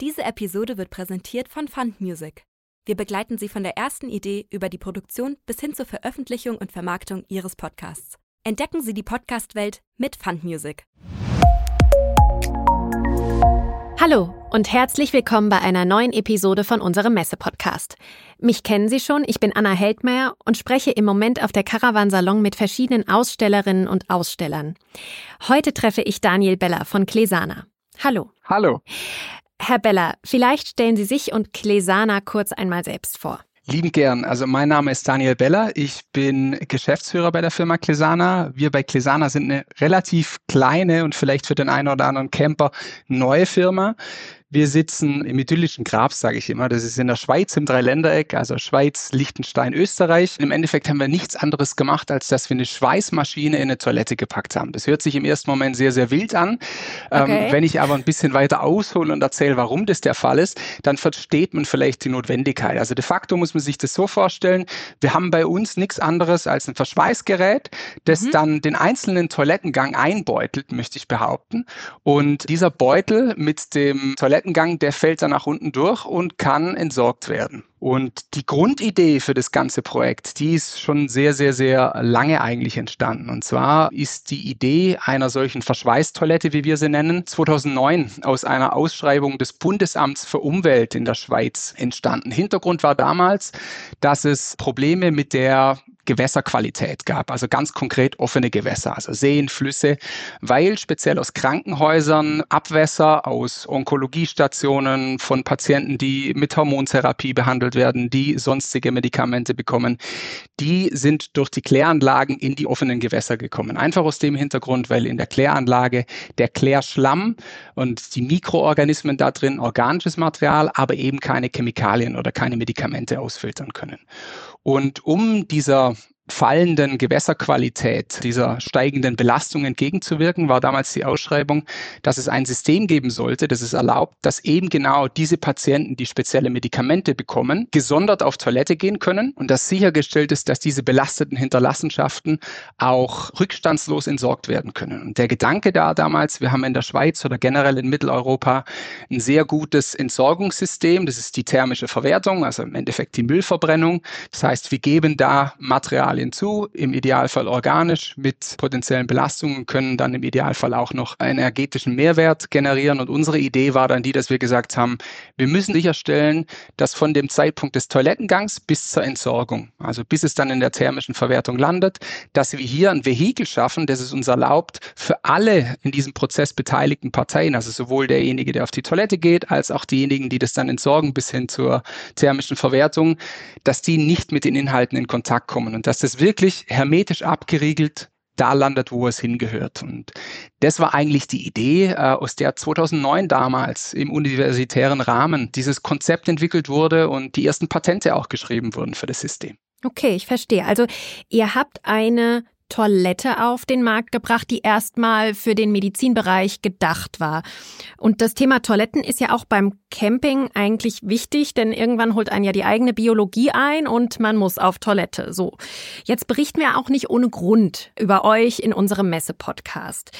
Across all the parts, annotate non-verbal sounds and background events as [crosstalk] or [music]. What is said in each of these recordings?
Diese Episode wird präsentiert von Fund Music. Wir begleiten Sie von der ersten Idee über die Produktion bis hin zur Veröffentlichung und Vermarktung Ihres Podcasts. Entdecken Sie die Podcast-Welt mit Fund Music. Hallo und herzlich willkommen bei einer neuen Episode von unserem Messe-Podcast. Mich kennen Sie schon, ich bin Anna Heldmeier und spreche im Moment auf der Caravan-Salon mit verschiedenen Ausstellerinnen und Ausstellern. Heute treffe ich Daniel Beller von Klesana. Hallo. Hallo. Herr Beller, vielleicht stellen Sie sich und Klesana kurz einmal selbst vor. Lieben gern. Also mein Name ist Daniel Beller. Ich bin Geschäftsführer bei der Firma Klesana. Wir bei Klesana sind eine relativ kleine und vielleicht für den einen oder anderen Camper neue Firma. Wir sitzen im idyllischen Grabs, sage ich immer. Das ist in der Schweiz im Dreiländereck, also Schweiz, Liechtenstein, Österreich. Im Endeffekt haben wir nichts anderes gemacht, als dass wir eine Schweißmaschine in eine Toilette gepackt haben. Das hört sich im ersten Moment sehr, sehr wild an. Ähm, okay. Ähm, wenn ich aber ein bisschen weiter aushole und erzähle, warum das der Fall ist, dann versteht man vielleicht die Notwendigkeit. Also de facto muss man sich das so vorstellen, wir haben bei uns nichts anderes als ein Verschweißgerät, das mhm. dann den einzelnen Toilettengang einbeutelt, möchte ich behaupten. Und dieser Beutel mit dem Toilettengang Toilettengang, der fällt dann nach unten durch und kann entsorgt werden. Und die Grundidee für das ganze Projekt, die ist schon sehr, sehr, sehr lange eigentlich entstanden. Und zwar ist die Idee einer solchen Verschweißtoilette, wie wir sie nennen, 2009 aus einer Ausschreibung des Bundesamts für Umwelt in der Schweiz entstanden. Hintergrund war damals, dass es Probleme mit der Gewässerqualität gab, also ganz konkret offene Gewässer, also Seen, Flüsse, weil speziell aus Krankenhäusern Abwässer aus Onkologiestationen von Patienten, die mit Hormontherapie behandelt werden, die sonstige Medikamente bekommen, die sind durch die Kläranlagen in die offenen Gewässer gekommen. Einfach aus dem Hintergrund, weil in der Kläranlage der Klärschlamm und die Mikroorganismen da drin organisches Material, aber eben keine Chemikalien oder keine Medikamente ausfiltern können. Und um dieser fallenden Gewässerqualität, dieser steigenden Belastung entgegenzuwirken, war damals die Ausschreibung, dass es ein System geben sollte, das es erlaubt, dass eben genau diese Patienten, die spezielle Medikamente bekommen, gesondert auf Toilette gehen können und dass sichergestellt ist, dass diese belasteten Hinterlassenschaften auch rückstandslos entsorgt werden können. Und der Gedanke da damals, wir haben in der Schweiz oder generell in Mitteleuropa ein sehr gutes Entsorgungssystem, das ist die thermische Verwertung, also im Endeffekt die Müllverbrennung. Das heißt, wir geben da Material Chemikalien zu, im Idealfall organisch mit potenziellen Belastungen, können dann im Idealfall auch noch einen energetischen Mehrwert generieren. Und unsere Idee war dann die, dass wir gesagt haben, wir müssen sicherstellen, dass von dem Zeitpunkt des Toilettengangs bis zur Entsorgung, also bis es dann in der thermischen Verwertung landet, dass wir hier ein Vehikel schaffen, das es uns erlaubt, für alle in diesem Prozess beteiligten Parteien, also sowohl derjenige, der auf die Toilette geht, als auch diejenigen, die das dann entsorgen bis hin zur thermischen Verwertung, dass die nicht mit den Inhalten in Kontakt kommen und dass es wirklich hermetisch abgeriegelt da landet, wo es hingehört. Und das war eigentlich die Idee, äh, aus der 2009 damals im universitären Rahmen dieses Konzept entwickelt wurde und die ersten Patente auch geschrieben wurden für das System. Okay, ich verstehe. Also ihr habt eine Toilette auf den Markt gebracht, die erstmal für den Medizinbereich gedacht war. Und das Thema Toiletten ist ja auch beim Camping eigentlich wichtig, denn irgendwann holt einen ja die eigene Biologie ein und man muss auf Toilette. So. Jetzt berichten wir auch nicht ohne Grund über euch in unserem Messe-Podcast.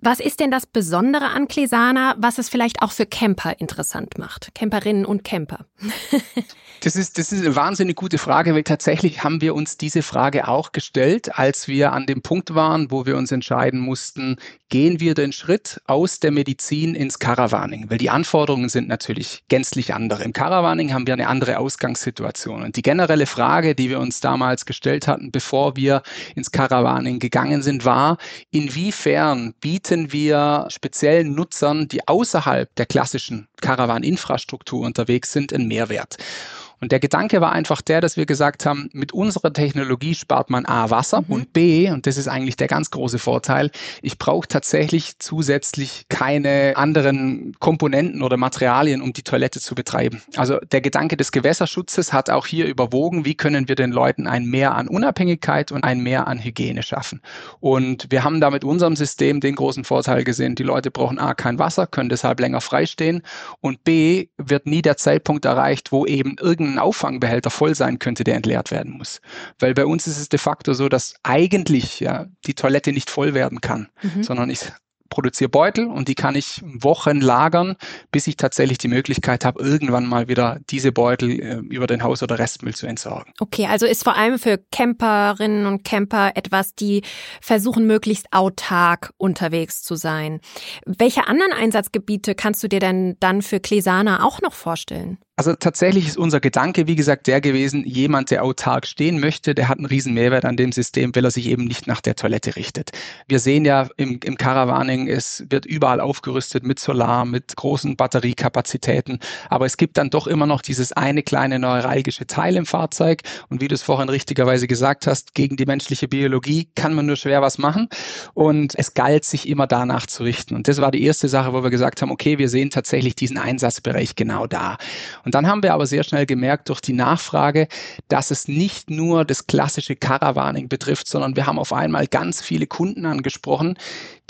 Was ist denn das Besondere an Klesana, was es vielleicht auch für Camper interessant macht? Camperinnen und Camper. [laughs] das, ist, das ist eine wahnsinnig gute Frage, weil tatsächlich haben wir uns diese Frage auch gestellt, als wir an dem Punkt waren, wo wir uns entscheiden mussten, gehen wir den Schritt aus der Medizin ins Caravaning, weil die Anforderungen sind natürlich gänzlich andere. Im Caravaning haben wir eine andere Ausgangssituation. Und die generelle Frage, die wir uns damals gestellt hatten, bevor wir ins Caravaning gegangen sind, war, inwiefern bietet bieten wir speziellen Nutzern, die außerhalb der klassischen Caravan-Infrastruktur unterwegs sind, einen Mehrwert. Und der Gedanke war einfach der, dass wir gesagt haben, mit unserer Technologie spart man A Wasser mhm. und B, und das ist eigentlich der ganz große Vorteil, ich brauche tatsächlich zusätzlich keine anderen Komponenten oder Materialien, um die Toilette zu betreiben. Also der Gedanke des Gewässerschutzes hat auch hier überwogen, wie können wir den Leuten ein Mehr an Unabhängigkeit und ein Mehr an Hygiene schaffen. Und wir haben da mit unserem System den großen Vorteil gesehen, die Leute brauchen A kein Wasser, können deshalb länger freistehen und B wird nie der Zeitpunkt erreicht, wo eben irgendein ein Auffangbehälter voll sein könnte, der entleert werden muss. Weil bei uns ist es de facto so, dass eigentlich ja die Toilette nicht voll werden kann, mhm. sondern ich produziere Beutel und die kann ich Wochen lagern, bis ich tatsächlich die Möglichkeit habe, irgendwann mal wieder diese Beutel äh, über den Haus- oder Restmüll zu entsorgen. Okay, also ist vor allem für Camperinnen und Camper etwas, die versuchen, möglichst autark unterwegs zu sein. Welche anderen Einsatzgebiete kannst du dir denn dann für Klesana auch noch vorstellen? Also tatsächlich ist unser Gedanke, wie gesagt, der gewesen, jemand, der autark stehen möchte, der hat einen riesen Mehrwert an dem System, weil er sich eben nicht nach der Toilette richtet. Wir sehen ja im, im Caravaning, es wird überall aufgerüstet mit Solar, mit großen Batteriekapazitäten, aber es gibt dann doch immer noch dieses eine kleine neuralgische Teil im Fahrzeug und wie du es vorhin richtigerweise gesagt hast, gegen die menschliche Biologie kann man nur schwer was machen und es galt, sich immer danach zu richten. Und das war die erste Sache, wo wir gesagt haben, okay, wir sehen tatsächlich diesen Einsatzbereich genau da. Dann haben wir aber sehr schnell gemerkt durch die Nachfrage, dass es nicht nur das klassische Caravaning betrifft, sondern wir haben auf einmal ganz viele Kunden angesprochen,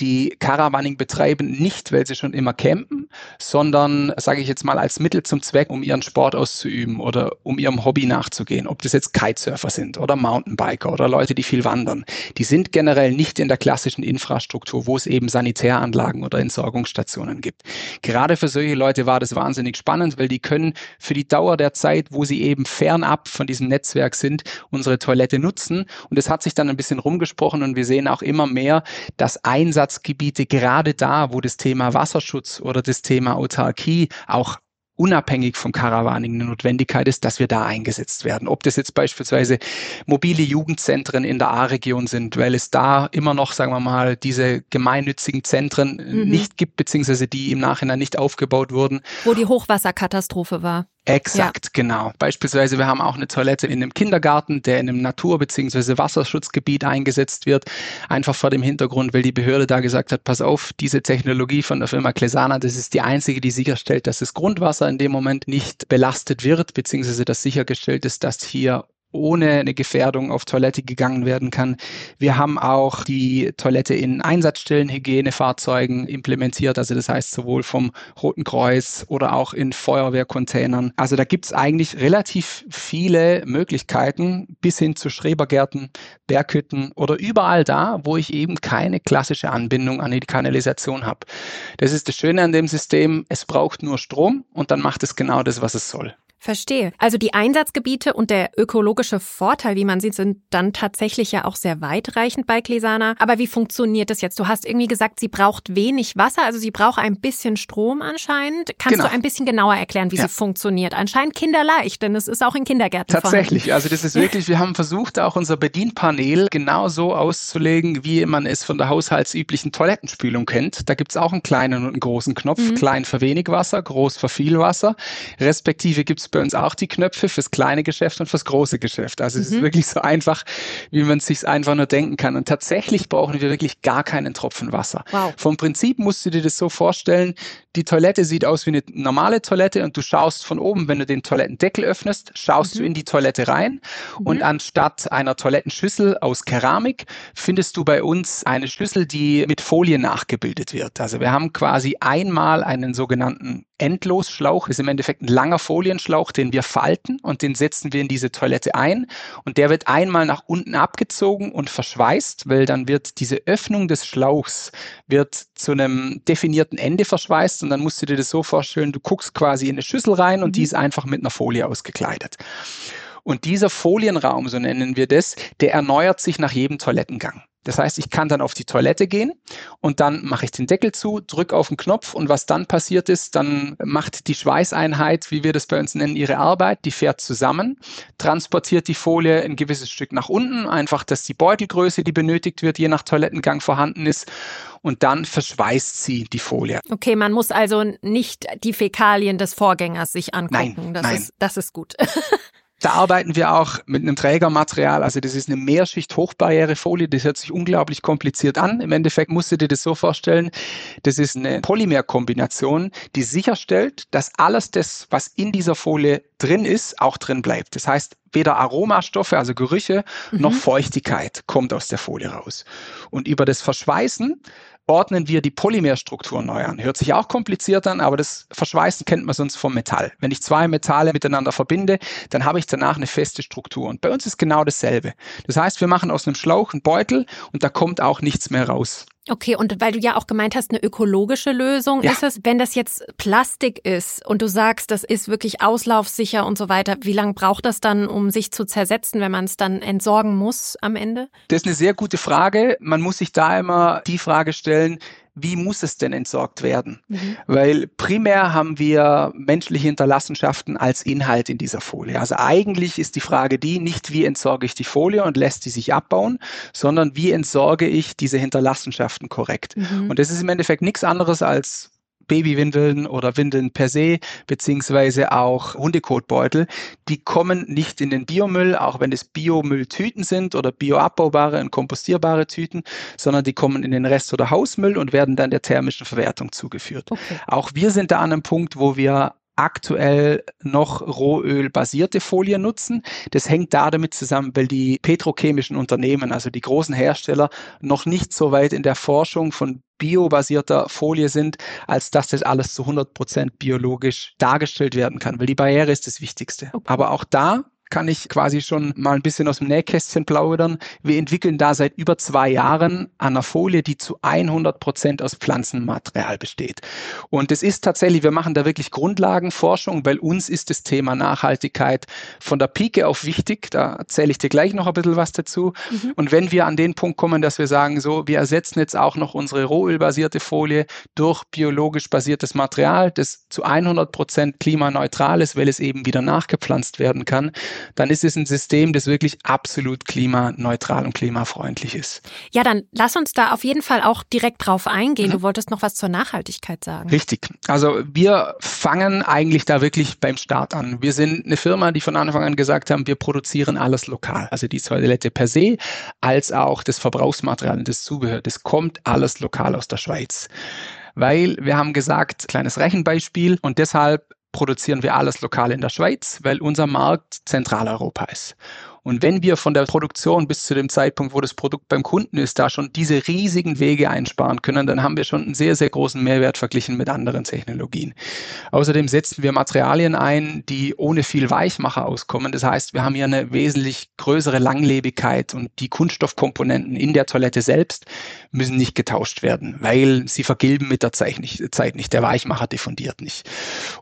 die Caravaning betreiben, nicht weil sie schon immer campen, sondern, sage ich jetzt mal, als Mittel zum Zweck, um ihren Sport auszuüben oder um ihrem Hobby nachzugehen. Ob das jetzt Kitesurfer sind oder Mountainbiker oder Leute, die viel wandern. Die sind generell nicht in der klassischen Infrastruktur, wo es eben Sanitäranlagen oder Entsorgungsstationen gibt. Gerade für solche Leute war das wahnsinnig spannend, weil die können für die Dauer der Zeit, wo sie eben fernab von diesem Netzwerk sind, unsere Toilette nutzen. Und es hat sich dann ein bisschen rumgesprochen und wir sehen auch immer mehr, dass Einsatz Einsatzgebiete gerade da, wo das Thema Wasserschutz oder das Thema Autarkie auch unabhängig vom Caravaning eine Notwendigkeit ist, dass wir da eingesetzt werden. Ob das jetzt beispielsweise mobile Jugendzentren in der A-Region sind, weil es da immer noch, sagen wir mal, diese gemeinnützigen Zentren mhm. nicht gibt, beziehungsweise die im Nachhinein nicht aufgebaut wurden. Wo die Hochwasserkatastrophe war. Exakt, ja. genau. Beispielsweise, wir haben auch eine Toilette in einem Kindergarten, der in einem Natur- bzw. Wasserschutzgebiet eingesetzt wird. Einfach vor dem Hintergrund, weil die Behörde da gesagt hat, pass auf, diese Technologie von der Firma Klesana, das ist die einzige, die sicherstellt, dass das Grundwasser in dem Moment nicht belastet wird, beziehungsweise dass sichergestellt ist, dass hier ohne eine Gefährdung auf Toilette gegangen werden kann. Wir haben auch die Toilette in Einsatzstellen, Hygienefahrzeugen implementiert, also das heißt sowohl vom Roten Kreuz oder auch in Feuerwehrcontainern. Also da gibt es eigentlich relativ viele Möglichkeiten bis hin zu Schrebergärten, Berghütten oder überall da, wo ich eben keine klassische Anbindung an die Kanalisation habe. Das ist das Schöne an dem System, es braucht nur Strom und dann macht es genau das, was es soll. Verstehe. Also die Einsatzgebiete und der ökologische Vorteil, wie man sieht, sind dann tatsächlich ja auch sehr weitreichend bei Klesana. Aber wie funktioniert das jetzt? Du hast irgendwie gesagt, sie braucht wenig Wasser, also sie braucht ein bisschen Strom anscheinend. Kannst genau. du ein bisschen genauer erklären, wie ja. sie funktioniert? Anscheinend kinderleicht, denn es ist auch in Kindergärten Tatsächlich. Vorhanden. Also das ist wirklich, wir haben versucht, auch unser Bedienpanel genau so auszulegen, wie man es von der haushaltsüblichen Toilettenspülung kennt. Da gibt es auch einen kleinen und einen großen Knopf. Mhm. Klein für wenig Wasser, groß für viel Wasser. Respektive gibt es bei uns auch die Knöpfe fürs kleine Geschäft und fürs große Geschäft. Also es ist mhm. wirklich so einfach, wie man es sich einfach nur denken kann. Und tatsächlich brauchen wir wirklich gar keinen Tropfen Wasser. Wow. Vom Prinzip musst du dir das so vorstellen, die Toilette sieht aus wie eine normale Toilette und du schaust von oben, wenn du den Toilettendeckel öffnest, schaust mhm. du in die Toilette rein mhm. und anstatt einer Toilettenschüssel aus Keramik findest du bei uns eine Schüssel, die mit Folie nachgebildet wird. Also wir haben quasi einmal einen sogenannten Endlosschlauch, ist im Endeffekt ein langer Folienschlauch, den wir falten und den setzen wir in diese Toilette ein und der wird einmal nach unten abgezogen und verschweißt, weil dann wird diese Öffnung des Schlauchs wird zu einem definierten Ende verschweißt und dann musst du dir das so vorstellen, du guckst quasi in eine Schüssel rein und die mhm. ist einfach mit einer Folie ausgekleidet. Und dieser Folienraum, so nennen wir das, der erneuert sich nach jedem Toilettengang. Das heißt, ich kann dann auf die Toilette gehen und dann mache ich den Deckel zu, drücke auf den Knopf und was dann passiert ist, dann macht die Schweißeinheit, wie wir das bei uns nennen, ihre Arbeit, die fährt zusammen, transportiert die Folie ein gewisses Stück nach unten, einfach, dass die Beutelgröße, die benötigt wird, je nach Toilettengang vorhanden ist und dann verschweißt sie die Folie. Okay, man muss also nicht die Fäkalien des Vorgängers sich angucken. Nein, das, nein. Ist, das ist gut. [laughs] Da arbeiten wir auch mit einem Trägermaterial. Also das ist eine Mehrschicht Hochbarrierefolie. Das hört sich unglaublich kompliziert an. Im Endeffekt musst du dir das so vorstellen. Das ist eine Polymerkombination, die sicherstellt, dass alles das, was in dieser Folie drin ist, auch drin bleibt. Das heißt, weder Aromastoffe, also Gerüche, mhm. noch Feuchtigkeit kommt aus der Folie raus. Und über das Verschweißen ordnen wir die Polymerstruktur neu an. Hört sich auch kompliziert an, aber das Verschweißen kennt man sonst vom Metall. Wenn ich zwei Metalle miteinander verbinde, dann habe ich danach eine feste Struktur. Und bei uns ist genau dasselbe. Das heißt, wir machen aus einem Schlauch einen Beutel und da kommt auch nichts mehr raus. Okay, und weil du ja auch gemeint hast, eine ökologische Lösung ja. ist es, wenn das jetzt Plastik ist und du sagst, das ist wirklich auslaufsicher und so weiter, wie lange braucht das dann, um sich zu zersetzen, wenn man es dann entsorgen muss am Ende? Das ist eine sehr gute Frage. Man muss sich da immer die Frage stellen, wie muss es denn entsorgt werden? Mhm. Weil primär haben wir menschliche Hinterlassenschaften als Inhalt in dieser Folie. Also eigentlich ist die Frage die, nicht wie entsorge ich die Folie und lässt sie sich abbauen, sondern wie entsorge ich diese Hinterlassenschaften korrekt? Mhm. Und das ist im Endeffekt nichts anderes als Babywindeln oder Windeln per se, beziehungsweise auch Hundekotbeutel, die kommen nicht in den Biomüll, auch wenn es Biomülltüten sind oder bioabbaubare und kompostierbare Tüten, sondern die kommen in den Rest- oder Hausmüll und werden dann der thermischen Verwertung zugeführt. Okay. Auch wir sind da an einem Punkt, wo wir aktuell noch rohölbasierte Folien nutzen. Das hängt da damit zusammen, weil die petrochemischen Unternehmen, also die großen Hersteller, noch nicht so weit in der Forschung von biobasierter Folie sind, als dass das alles zu 100 Prozent biologisch dargestellt werden kann, weil die Barriere ist das Wichtigste. Okay. Aber auch da kann ich quasi schon mal ein bisschen aus dem Nähkästchen plaudern. Wir entwickeln da seit über zwei Jahren eine Folie, die zu 100 Prozent aus Pflanzenmaterial besteht. Und es ist tatsächlich, wir machen da wirklich Grundlagenforschung, weil uns ist das Thema Nachhaltigkeit von der Pike auf wichtig. Da erzähle ich dir gleich noch ein bisschen was dazu. Mhm. Und wenn wir an den Punkt kommen, dass wir sagen, so, wir ersetzen jetzt auch noch unsere rohölbasierte Folie durch biologisch basiertes Material, das zu 100 Prozent klimaneutral ist, weil es eben wieder nachgepflanzt werden kann, dann ist es ein System, das wirklich absolut klimaneutral und klimafreundlich ist. Ja, dann lass uns da auf jeden Fall auch direkt drauf eingehen. Mhm. Du wolltest noch was zur Nachhaltigkeit sagen. Richtig. Also wir fangen eigentlich da wirklich beim Start an. Wir sind eine Firma, die von Anfang an gesagt haben, wir produzieren alles lokal. Also die Toilette per se, als auch das Verbrauchsmaterial und das Zubehör. Das kommt alles lokal aus der Schweiz weil wir haben gesagt, kleines Rechenbeispiel und deshalb produzieren wir alles lokal in der Schweiz, weil unser Markt Zentraleuropa ist. Und wenn wir von der Produktion bis zu dem Zeitpunkt, wo das Produkt beim Kunden ist, da schon diese riesigen Wege einsparen können, dann haben wir schon einen sehr, sehr großen Mehrwert verglichen mit anderen Technologien. Außerdem setzen wir Materialien ein, die ohne viel Weichmacher auskommen. Das heißt, wir haben hier eine wesentlich größere Langlebigkeit und die Kunststoffkomponenten in der Toilette selbst müssen nicht getauscht werden, weil sie vergilben mit der Zeit nicht. Der Weichmacher diffundiert nicht.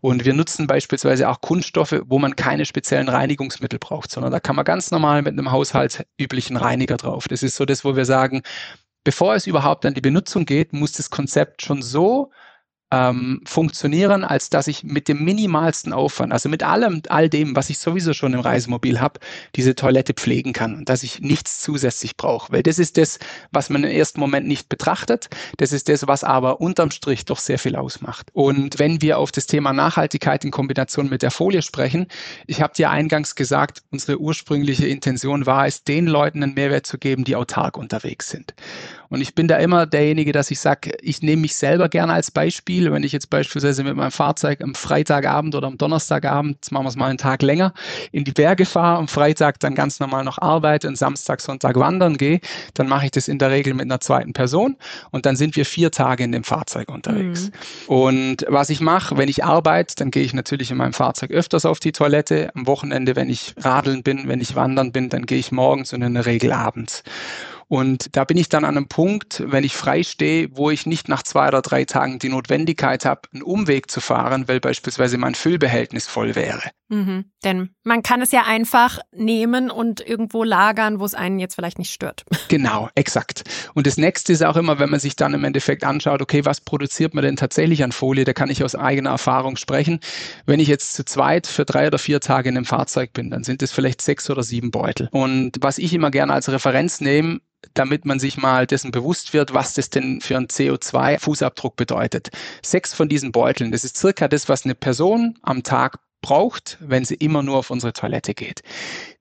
Und wir nutzen beispielsweise auch Kunststoffe, wo man keine speziellen Reinigungsmittel braucht, sondern da kann man ganz normal mit einem haushaltsüblichen Reiniger drauf. Das ist so das, wo wir sagen, bevor es überhaupt an die Benutzung geht, muss das Konzept schon so ähm, funktionieren, als dass ich mit dem minimalsten Aufwand, also mit allem, all dem, was ich sowieso schon im Reisemobil habe, diese Toilette pflegen kann und dass ich nichts zusätzlich brauche. Weil das ist das, was man im ersten Moment nicht betrachtet. Das ist das, was aber unterm Strich doch sehr viel ausmacht. Und wenn wir auf das Thema Nachhaltigkeit in Kombination mit der Folie sprechen, ich habe dir eingangs gesagt, unsere ursprüngliche Intention war es, den Leuten einen Mehrwert zu geben, die autark unterwegs sind. Und ich bin da immer derjenige, dass ich sage, ich nehme mich selber gerne als Beispiel. Wenn ich jetzt beispielsweise mit meinem Fahrzeug am Freitagabend oder am Donnerstagabend, jetzt machen wir es mal einen Tag länger, in die Berge fahre, am Freitag dann ganz normal noch arbeite und Samstag, Sonntag wandern gehe, dann mache ich das in der Regel mit einer zweiten Person und dann sind wir vier Tage in dem Fahrzeug unterwegs. Mhm. Und was ich mache, wenn ich arbeite, dann gehe ich natürlich in meinem Fahrzeug öfters auf die Toilette. Am Wochenende, wenn ich radeln bin, wenn ich wandern bin, dann gehe ich morgens und in der Regel abends. Und da bin ich dann an einem Punkt, wenn ich frei stehe, wo ich nicht nach zwei oder drei Tagen die Notwendigkeit habe, einen Umweg zu fahren, weil beispielsweise mein Füllbehältnis voll wäre. Mhm. Denn man kann es ja einfach nehmen und irgendwo lagern, wo es einen jetzt vielleicht nicht stört. [laughs] Genau, exakt. Und das nächste ist auch immer, wenn man sich dann im Endeffekt anschaut, okay, was produziert man denn tatsächlich an Folie? Da kann ich aus eigener Erfahrung sprechen. Wenn ich jetzt zu zweit für drei oder vier Tage in einem Fahrzeug bin, dann sind es vielleicht sechs oder sieben Beutel. Und was ich immer gerne als Referenz nehme, damit man sich mal dessen bewusst wird, was das denn für einen CO2-Fußabdruck bedeutet. Sechs von diesen Beuteln, das ist circa das, was eine Person am Tag braucht, wenn sie immer nur auf unsere Toilette geht.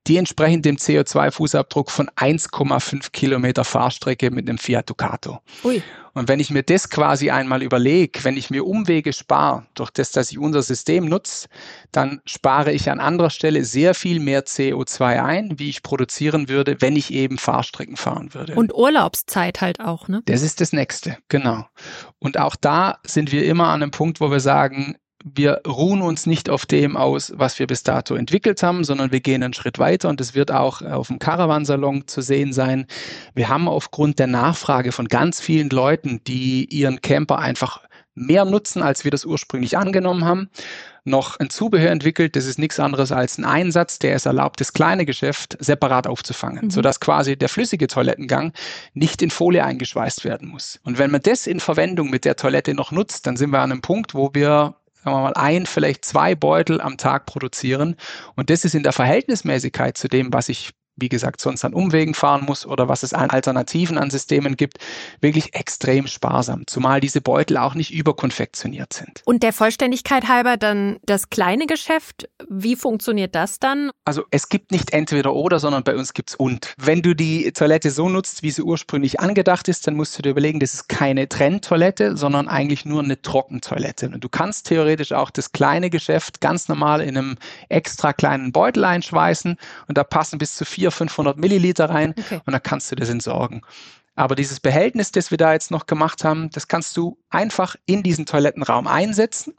Die entsprechen dem CO2-Fußabdruck von 1,5 Kilometer Fahrstrecke mit einem Fiat Ducato. Ui. Und wenn ich mir das quasi einmal überlege, wenn ich mir Umwege spare, durch das, dass ich unser System nutze, dann spare ich an anderer Stelle sehr viel mehr CO2 ein, wie ich produzieren würde, wenn ich eben Fahrstrecken fahren würde. Und Urlaubszeit halt auch, ne? Das ist das Nächste, genau. Und auch da sind wir immer an einem Punkt, wo wir sagen, wir ruhen uns nicht auf dem aus, was wir bis dato entwickelt haben, sondern wir gehen einen Schritt weiter und es wird auch auf dem Caravansalon zu sehen sein. Wir haben aufgrund der Nachfrage von ganz vielen Leuten, die ihren Camper einfach mehr nutzen, als wir das ursprünglich angenommen haben, noch ein Zubehör entwickelt. Das ist nichts anderes als ein Einsatz, der es erlaubt, das kleine Geschäft separat aufzufangen, mhm. sodass quasi der flüssige Toilettengang nicht in Folie eingeschweißt werden muss. Und wenn man das in Verwendung mit der Toilette noch nutzt, dann sind wir an einem Punkt, wo wir sagen wir mal, ein, vielleicht zwei Beutel am Tag produzieren. Und das ist in der Verhältnismäßigkeit zu dem, was ich wie gesagt, sonst an Umwegen fahren muss oder was es an Alternativen an Systemen gibt, wirklich extrem sparsam, zumal diese Beutel auch nicht überkonfektioniert sind. Und der Vollständigkeit halber dann das kleine Geschäft, wie funktioniert das dann? Also es gibt nicht entweder oder, sondern bei uns gibt's und. Wenn du die Toilette so nutzt, wie sie ursprünglich angedacht ist, dann musst du dir überlegen, das ist keine Trenntoilette, sondern eigentlich nur eine Trockentoilette. Und du kannst theoretisch auch das kleine Geschäft ganz normal in einem extra kleinen Beutel einschweißen und da passen bis zu vier 400, 500 Milliliter rein okay. und dann kannst du das entsorgen. Aber dieses Behältnis, das wir da jetzt noch gemacht haben, das kannst du einfach in diesen Toilettenraum einsetzen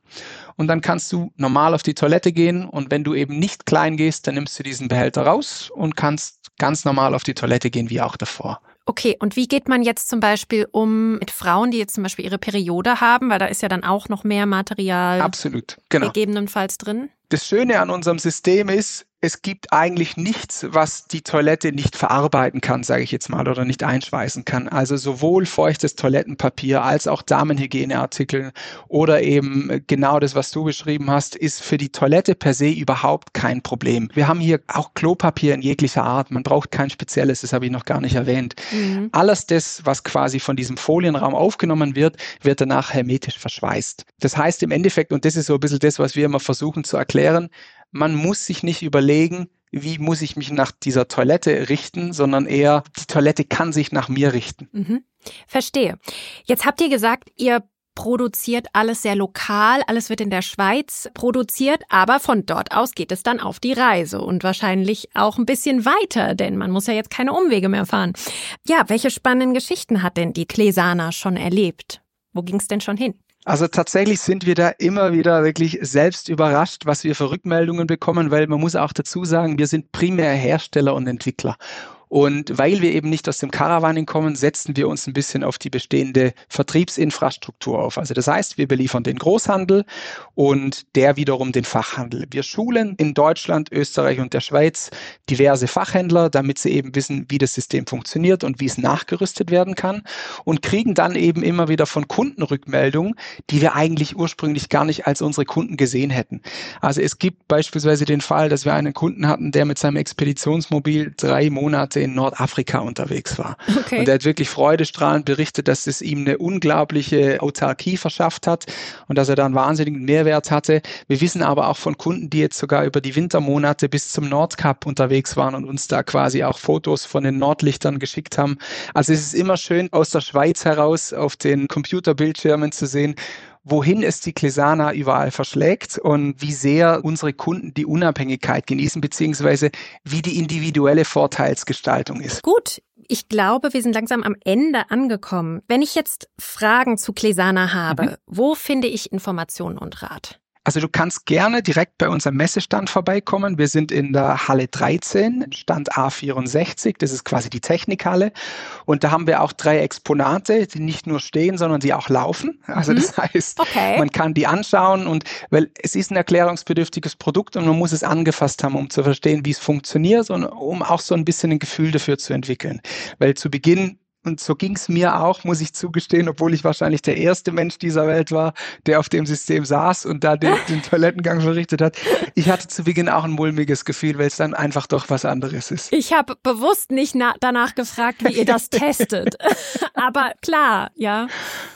und dann kannst du normal auf die Toilette gehen und wenn du eben nicht klein gehst, dann nimmst du diesen Behälter raus und kannst ganz normal auf die Toilette gehen wie auch davor. Okay, und wie geht man jetzt zum Beispiel um mit Frauen, die jetzt zum Beispiel ihre Periode haben, weil da ist ja dann auch noch mehr Material Absolut, genau. gegebenenfalls drin? Das Schöne an unserem System ist, es gibt eigentlich nichts, was die Toilette nicht verarbeiten kann, sage ich jetzt mal, oder nicht einschweißen kann. Also sowohl feuchtes Toilettenpapier als auch Damenhygieneartikel oder eben genau das, was du beschrieben hast, ist für die Toilette per se überhaupt kein Problem. Wir haben hier auch Klopapier in jeglicher Art. Man braucht kein spezielles, das habe ich noch gar nicht erwähnt. Mhm. Alles das, was quasi von diesem Folienraum aufgenommen wird, wird danach hermetisch verschweißt. Das heißt im Endeffekt, und das ist so ein bisschen das, was wir immer versuchen zu erklären, man muss sich nicht überlegen, wie muss ich mich nach dieser Toilette richten, sondern eher, die Toilette kann sich nach mir richten. Mhm. Verstehe. Jetzt habt ihr gesagt, ihr produziert alles sehr lokal, alles wird in der Schweiz produziert, aber von dort aus geht es dann auf die Reise und wahrscheinlich auch ein bisschen weiter, denn man muss ja jetzt keine Umwege mehr fahren. Ja, welche spannenden Geschichten hat denn die Klesana schon erlebt? Wo ging es denn schon hin? Also tatsächlich sind wir da immer wieder wirklich selbst überrascht, was wir für Rückmeldungen bekommen, weil man muss auch dazu sagen, wir sind primär Hersteller und Entwickler. Und weil wir eben nicht aus dem Caravaning kommen, setzen wir uns ein bisschen auf die bestehende Vertriebsinfrastruktur auf. Also das heißt, wir beliefern den Großhandel und der wiederum den Fachhandel. Wir schulen in Deutschland, Österreich und der Schweiz diverse Fachhändler, damit sie eben wissen, wie das System funktioniert und wie es nachgerüstet werden kann und kriegen dann eben immer wieder von Kunden Rückmeldungen, die wir eigentlich ursprünglich gar nicht als unsere Kunden gesehen hätten. Also es gibt beispielsweise den Fall, dass wir einen Kunden hatten, der mit seinem Expeditionsmobil drei Monate Monate in Nordafrika unterwegs war. Okay. Und er hat wirklich freudestrahlend berichtet, dass es ihm eine unglaubliche Autarkie verschafft hat und dass er da einen wahnsinnigen Mehrwert hatte. Wir wissen aber auch von Kunden, die jetzt sogar über die Wintermonate bis zum Nordkap unterwegs waren und uns da quasi auch Fotos von den Nordlichtern geschickt haben. Also es ist immer schön aus der Schweiz heraus auf den Computerbildschirmen zu sehen, wohin es die Klesana überall verschlägt und wie sehr unsere Kunden die Unabhängigkeit genießen, beziehungsweise wie die individuelle Vorteilsgestaltung ist. Gut, ich glaube, wir sind langsam am Ende angekommen. Wenn ich jetzt Fragen zu Klesana habe, mhm. wo finde ich Informationen und Rat? Also du kannst gerne direkt bei unserem Messestand vorbeikommen. Wir sind in der Halle 13, Stand A64. Das ist quasi die Technikhalle. Und da haben wir auch drei Exponate, die nicht nur stehen, sondern die auch laufen. Also mhm. das heißt, okay. man kann die anschauen und weil es ist ein erklärungsbedürftiges Produkt und man muss es angefasst haben, um zu verstehen, wie es funktioniert und um auch so ein bisschen ein Gefühl dafür zu entwickeln. Weil zu Beginn und so ging es mir auch, muss ich zugestehen, obwohl ich wahrscheinlich der erste Mensch dieser Welt war, der auf dem System saß und da den, den Toilettengang verrichtet hat. Ich hatte zu Beginn auch ein mulmiges Gefühl, weil es dann einfach doch was anderes ist. Ich habe bewusst nicht danach gefragt, wie ihr das [laughs] testet. Aber klar, ja.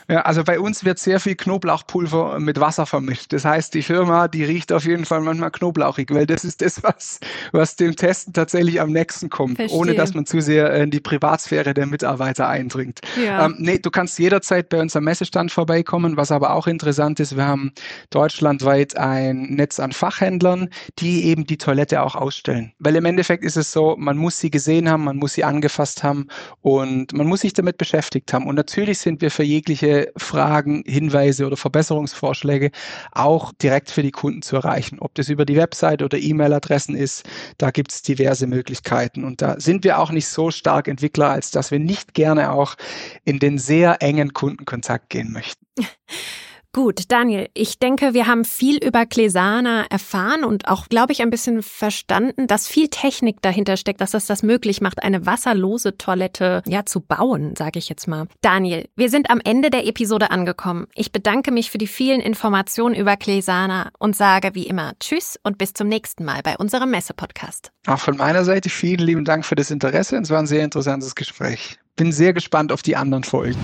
Ja, also bei uns wird sehr viel Knoblauchpulver mit Wasser vermischt. Das heißt, die Firma, die riecht auf jeden Fall manchmal knoblauchig, weil das ist das, was, was dem Testen tatsächlich am nächsten kommt, Verstehe. ohne dass man zu sehr in die Privatsphäre der Mitarbeiter weiter eindringt. Ja. Ähm, nee, du kannst jederzeit bei unserem Messestand vorbeikommen. Was aber auch interessant ist, wir haben deutschlandweit ein Netz an Fachhändlern, die eben die Toilette auch ausstellen. Weil im Endeffekt ist es so, man muss sie gesehen haben, man muss sie angefasst haben und man muss sich damit beschäftigt haben. Und natürlich sind wir für jegliche Fragen, Hinweise oder Verbesserungsvorschläge auch direkt für die Kunden zu erreichen. Ob das über die Website oder E-Mail-Adressen ist, da gibt es diverse Möglichkeiten. Und da sind wir auch nicht so stark Entwickler, als dass wir nicht gerne auch in den sehr engen Kundenkontakt gehen möchten. [laughs] Gut, Daniel, ich denke, wir haben viel über Klesana erfahren und auch, glaube ich, ein bisschen verstanden, dass viel Technik dahinter steckt, dass das das möglich macht, eine wasserlose Toilette ja zu bauen, sage ich jetzt mal. Daniel, wir sind am Ende der Episode angekommen. Ich bedanke mich für die vielen Informationen über Klesana und sage wie immer Tschüss und bis zum nächsten Mal bei unserem Messe-Podcast. Auch von meiner Seite vielen lieben Dank für das Interesse. Es war ein sehr interessantes Gespräch. Bin sehr gespannt auf die anderen Folgen.